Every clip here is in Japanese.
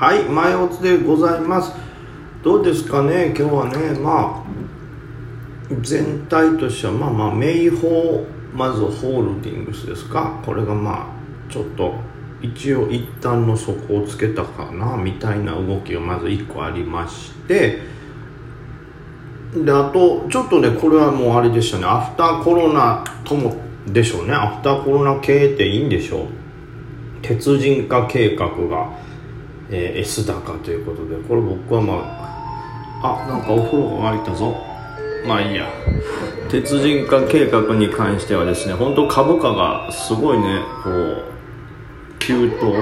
はい前おつでございます。どうですかね？今日はねまあ全体としてはまあまあ名宝まずホールディングスですか？これがまあちょっと一応一旦の底をつけたかなみたいな動きがまず1個ありまして。であとちょっとねこれはもうあれでしたね。アフターコロナともでしょうね。アフターコロナ系っていいんでしょう。鉄人化計画が、えー、S 高ということでこれ僕はまああなんかお風呂が沸いたぞ。まあいいや。鉄人化計画に関してはですね本当株価がすごいねこう急騰。は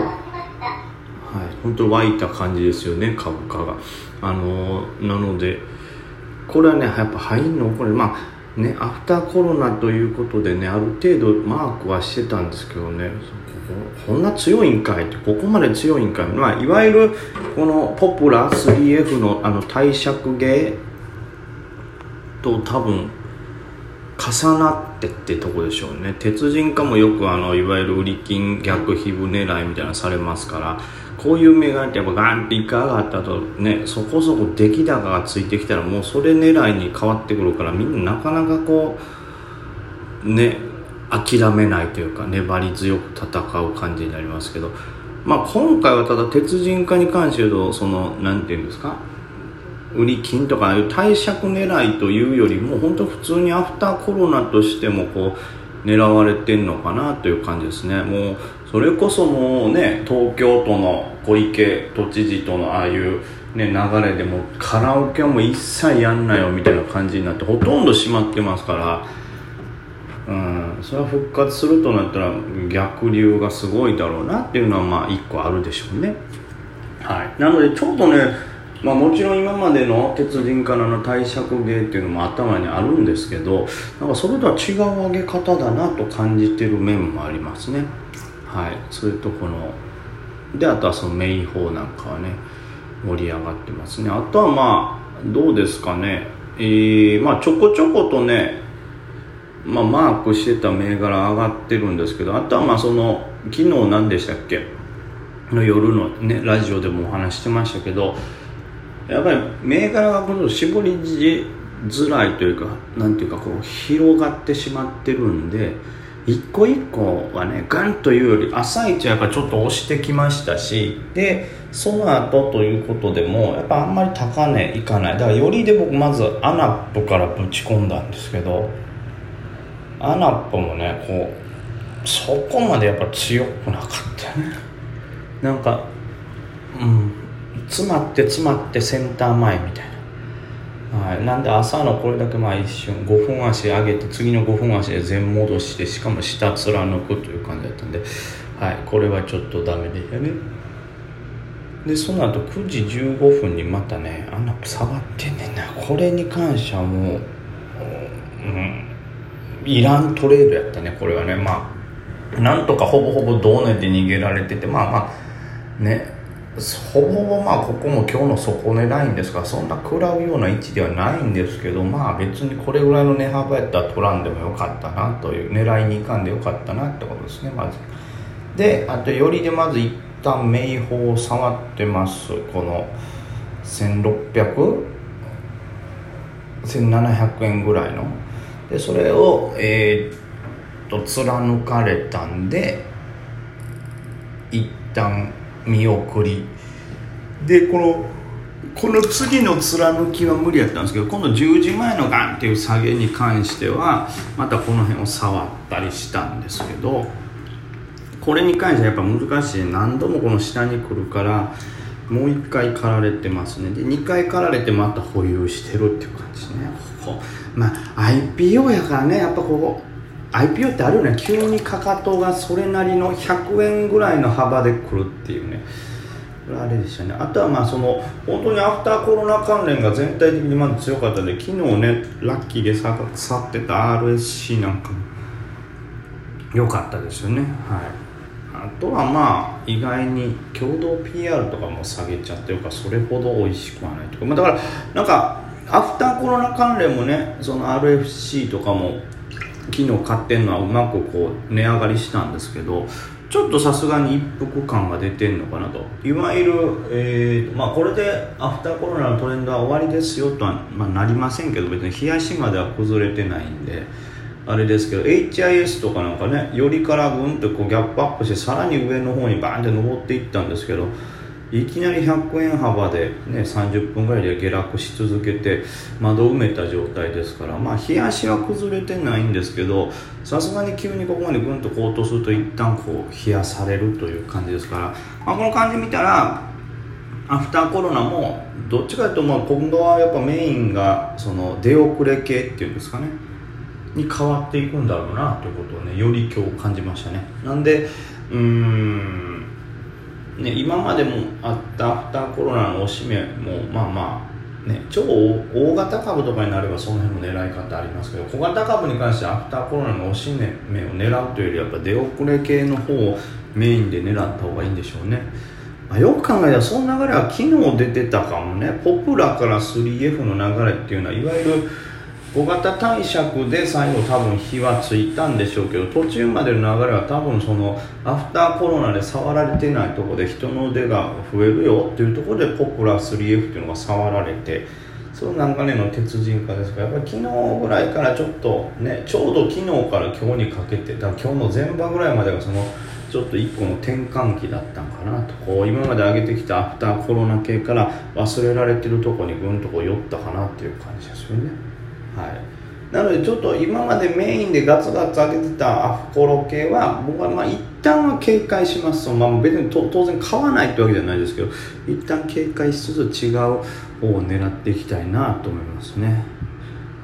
い本当湧いた感じですよね株価が。あのー、なのでこれはねやっぱ入んのこれまあねアフターコロナということでねある程度マークはしてたんですけどねこんな強いんかいってここまで強いんかい、まあ、いわゆるこのポプラ 3F のあの貸借芸と多分重なってってとこでしょうね。鉄人化もよくあのいわゆる売り金逆皮膚狙いみたいなされますからこういう銘柄ってやっぱガンって一回上がったとねそこそこ出来高がついてきたらもうそれ狙いに変わってくるからみんななかなかこうね諦めないというか粘り強く戦う感じになりますけどまあ今回はただ鉄人化に関して言うとその何て言うんですか売り金とかいう貸借狙いというよりも本当普通にアフターコロナとしてもこう狙われてんのかなという感じですね。もうそれこそもうね東京都の小池都知事とのああいうね流れでもカラオケはもう一切やんなよみたいな感じになってほとんど閉まってますからうんそれは復活するとなったら逆流がすごいだろうなっていうのはまあ一個あるでしょうね。はい。なのでちょっとねまあ、もちろん今までの鉄人からの貸借芸っていうのも頭にあるんですけどなんかそれとは違う上げ方だなと感じてる面もありますねはい。それとこのであとはそのメイン法なんかはね盛り上がってますね。あとはまあどうですかね。えー、まあちょこちょことねまあ、マークしてた銘柄上がってるんですけどあとはまあその昨日何でしたっけ？の夜のねラジオでもお話してましたけどやっぱり銘柄がこの絞りづらいというかなんていうかこう広がってしまってるんで一個一個はねガンというより朝一はやっぱちょっと押してきましたしでその後ということでもやっぱあんまり高値いかない。だからよりで僕まずアナップからぶち込んだんですけどアナップもねこうそこまでやっぱ強くなかったね。なんかうん詰まって詰まってセンター前みたいな、い、なんで朝のこれだけまあ一瞬5分足上げて次の5分足で全戻してしかも下貫くという感じだったんで、はい、これはちょっとダメでしたね。でその後9時15分にまたねあんな下がってんねんな。これに関してはもう、うん、いらんトレードやったねこれはね。まあなんとかほぼほぼ同年で逃げられててまあまあね。ほぼほぼまあここも今日の底値ラインですからそんな食らうような位置ではないんですけどまあ別にこれぐらいの値幅やったら取らんでもよかったなという狙いに行かんでよかったなってことですねまず。であとよりでまず一旦名宝を触ってますこの1600 1700円ぐらいの。でそれをえー、っと貫かれたんで一旦見送り。でこのこの次の貫きは無理やったんですけど今度10時前のガンっていう下げに関してはまたこの辺を触ったりしたんですけどこれに関してはやっぱ難しい。何度もこの下に来るからもう1回刈られてますね。で2回刈られてまた保有してるっていう感じですね。ここ。まあ IPO やからねやっぱこう IPO ってあるよね。急にかかとがそれなりの100円ぐらいの幅で来るっていうね。これあれでしたね。あとはまあその本当にアフターコロナ関連が全体的にまず強かったので昨日ねラッキーで去ってた RSC なんかも良かったですよね。はい。あとはまあ意外に共同 PR とかも下げちゃってるかそれほど美味しくはないとか、まあ、だからなんかアフターコロナ関連もねその RFC とかも昨日買ってんのはうまくこう値上がりしたんですけどちょっとさすがに一服感が出てんのかなと。いわゆる、えーまあ、これでアフターコロナのトレンドは終わりですよとは、まあ、なりませんけど別に冷やしまでは崩れてないんであれですけど HIS とかなんかねよりからぐんとこうギャップアップしてさらに上の方にバーンって登っていったんですけどいきなり100円幅で、ね、30分ぐらいで下落し続けて窓を埋めた状態ですからまあ冷やしは崩れてないんですけどさすがに急にここまでぐんと高騰すると一旦こう冷やされるという感じですから、まあ、この感じ見たらアフターコロナもどっちかというとまあ今度はやっぱメインがその出遅れ系っていうんですかねに変わっていくんだろうなということをねより今日感じましたね。なんでうーんね、今までもあったアフターコロナのおしめもまあまあね超大型株とかになればその辺も狙い方ありますけど小型株に関してアフターコロナのおしめを狙うというよりやっぱ出遅れ系の方をメインで狙った方がいいんでしょうね、まあ、よく考えたらその流れは昨日出てたかもね。ポプラから 3F の流れっていうのはいわゆる小型貸借で最後多分火はついたんでしょうけど途中までの流れは多分そのアフターコロナで触られてないとこで人の腕が増えるよっていうところでポプラ 3F っていうのが触られてそのなんかねの鉄人化ですかやっぱり昨日ぐらいからちょっとねちょうど昨日から今日にかけてだ今日の前場ぐらいまでがそのちょっと一個の転換期だったんかなとこう今まで上げてきたアフターコロナ系から忘れられてるとこにぐんとこう寄ったかなっていう感じですよね。はい。なのでちょっと今までメインでガツガツ上げてたアフコロ系は僕はまあ一旦は警戒します。とまあ、別に当然買わないってわけじゃないですけど一旦警戒しつつ違う方を狙っていきたいなと思いますね。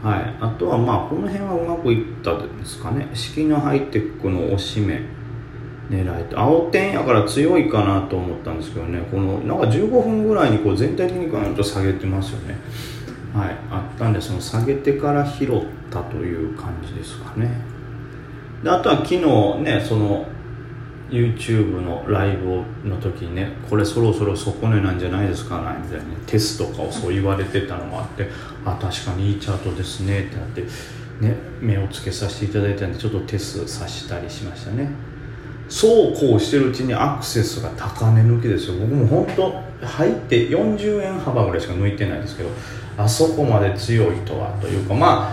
はい。あとはまあこの辺はうまくいったんですかね。式のハイテクの押し目狙いと。青点やから強いかなと思ったんですけどね。このなんか15分ぐらいにこう全体的にガンと下げてますよね。はい、あったんでその下げてから拾ったという感じですかね。であとは昨日ねその YouTube のライブの時にねこれそろそろ底値なんじゃないですかみたいな、ね、テストとかをそう言われてたのもあってあ確かにいいチャートですねってなってね目をつけさせていただいたんでちょっとテストさしたりしましたね。そうこうしてるうちにアクセスが高値抜きですよ。僕も本当入って40円幅ぐらいしか抜いてないですけどあそこまで強いとはというかま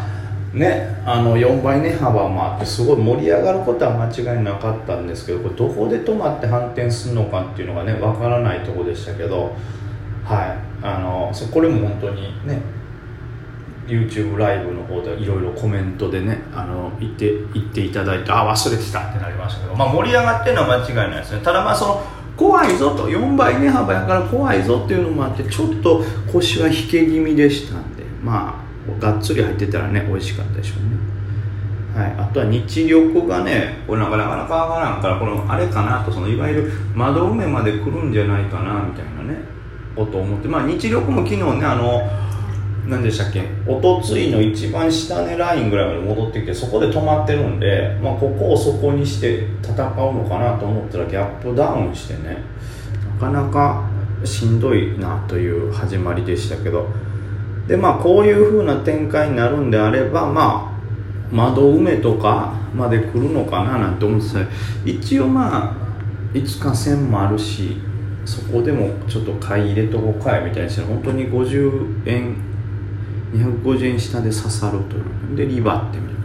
あねあの4倍値幅もあってすごい盛り上がることは間違いなかったんですけどこれどこで止まって反転するのかっていうのがねわからないとこでしたけどはい。あのこれも本当にね YouTube ライブの方でいろいろコメントでねあの言って言っていただいてあ忘れてたってなりましたけど、まあ、盛り上がってるのは間違いないですね。ただまあその怖いぞと4倍値幅やから怖いぞっていうのもあってちょっと腰は引け気味でしたんでまあがっつり入ってたらね美味しかったでしょうね。はい、あとは日力がねこれなかなかなかわからんからこのあれかなとそのいわゆる窓埋めまで来るんじゃないかなみたいなねことを思ってまあ日力も昨日ねあの何でしたっけ？おとついの一番下値ラインぐらいまで戻ってきてそこで止まってるんで、まあ、ここを底にして戦うのかなと思ったらギャップダウンしてね。なかなかしんどいなという始まりでしたけど。でまあこういう風な展開になるんであればまあ窓埋めとかまで来るのかななんて思ってた。一応まあいつか線もあるしそこでもちょっと買い入れとこうかいみたいにして本当に50円250円下で刺さるというでリバってみる。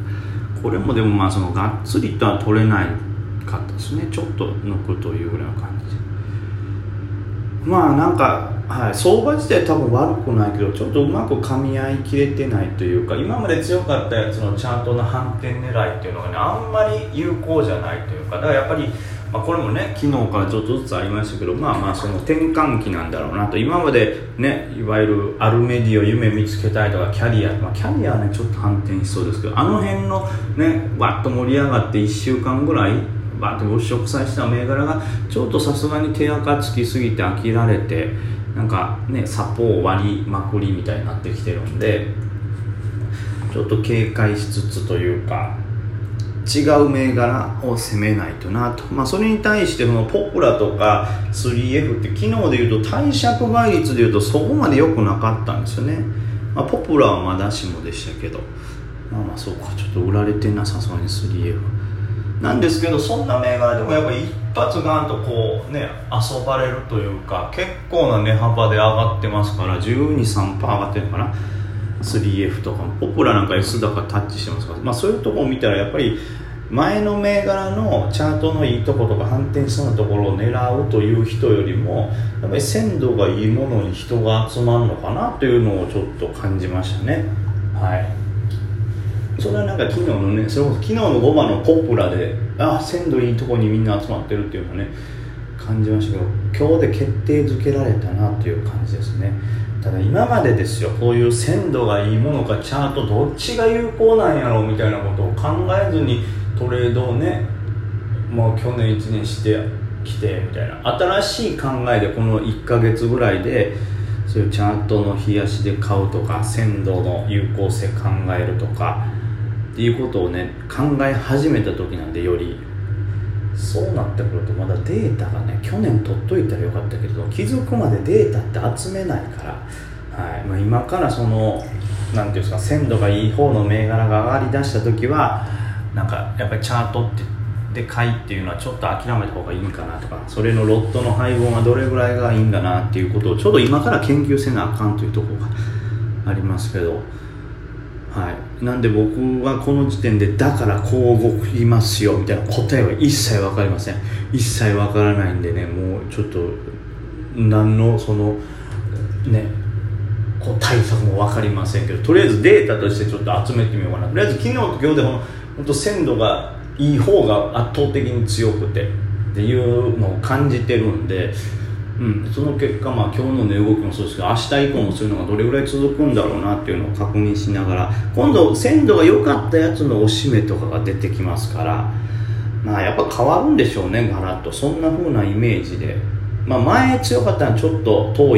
これもでもまあそのがっつりとは取れないかったですね。ちょっと抜くというぐらいの感じ。でまあなんか、はい、相場自体多分悪くないけどちょっとうまく噛み合いきれてないというか今まで強かったやつのチャートの反転狙いっていうのがねあんまり有効じゃないというかだからやっぱりまあ、これもね昨日からちょっとずつありましたけどまあまあその転換期なんだろうなと。今までねいわゆるアルメディを夢見つけたいとかキャリア、まあ、キャリアはねちょっと反転しそうですけどあの辺のねわっと盛り上がって1週間ぐらいバーッと物色させた銘柄がちょっとさすがに手垢つきすぎて飽きられてなんかねサポを割りまくりみたいになってきてるんでちょっと警戒しつつというか違う銘柄を攻めないとなと、まあ、それに対してこのポプラとか 3F って昨日でいうと貸借倍率でいうとそこまで良くなかったんですよね、まあ、ポプラはまだしもでしたけど。まあまあそうか。ちょっと売られてなさそうに 3F なんですけどそんな銘柄でもやっぱ一発ガンとこうね遊ばれるというか結構な値幅で上がってますから123%上がってるのかな。3F とかポプラなんか S 高タッチしてますから、まあ、そういうとこを見たらやっぱり前の銘柄のチャートのいいとことか反転しそうなところを狙うという人よりもやっぱり鮮度がいいものに人が集まるのかなというのをちょっと感じましたね。はい。それはなんか昨日のねそれこそ昨日の5番のポプラであ鮮度いいとこにみんな集まってるっていうのはね感じましたけど。今日で決定づけられたなという感じですね。ただ今までですよこういう鮮度がいいものかチャートどっちが有効なんやろうみたいなことを考えずにトレードをねもう去年1年してきてみたいな。新しい考えでこの1ヶ月ぐらいでそういうチャートの冷やしで買うとか鮮度の有効性考えるとかっていうことをね考え始めた時なんでより。そうなってくるとまだデータがね去年取っといたらよかったけど気づくまでデータって集めないから、はいまあ、今からその何ていうんですか鮮度がいい方の銘柄が上がりだした時はなんかやっぱりチャートってで買いっていうのはちょっと諦めた方がいいんかなとかそれのロットの配分はどれぐらいがいいんだなっていうことをちょうど今から研究せなあかんというところがありますけど。はい、なんで僕はこの時点でだからこう動きますよみたいな答えは一切分かりません。一切分からないんでねもうちょっと何のそのねこう対策も分かりませんけどとりあえずデータとしてちょっと集めてみようかな。とりあえず昨日と今日でも本当鮮度がいい方が圧倒的に強くてっていうのを感じてるんでうん、その結果、まあ、今日の値動きもそうですけど明日以降もそういうのがどれぐらい続くんだろうなっていうのを確認しながら今度鮮度が良かったやつのおしめとかが出てきますからまあやっぱ変わるんでしょうねガラッと。そんな風なイメージで、まあ、前強かったのはちょっと遠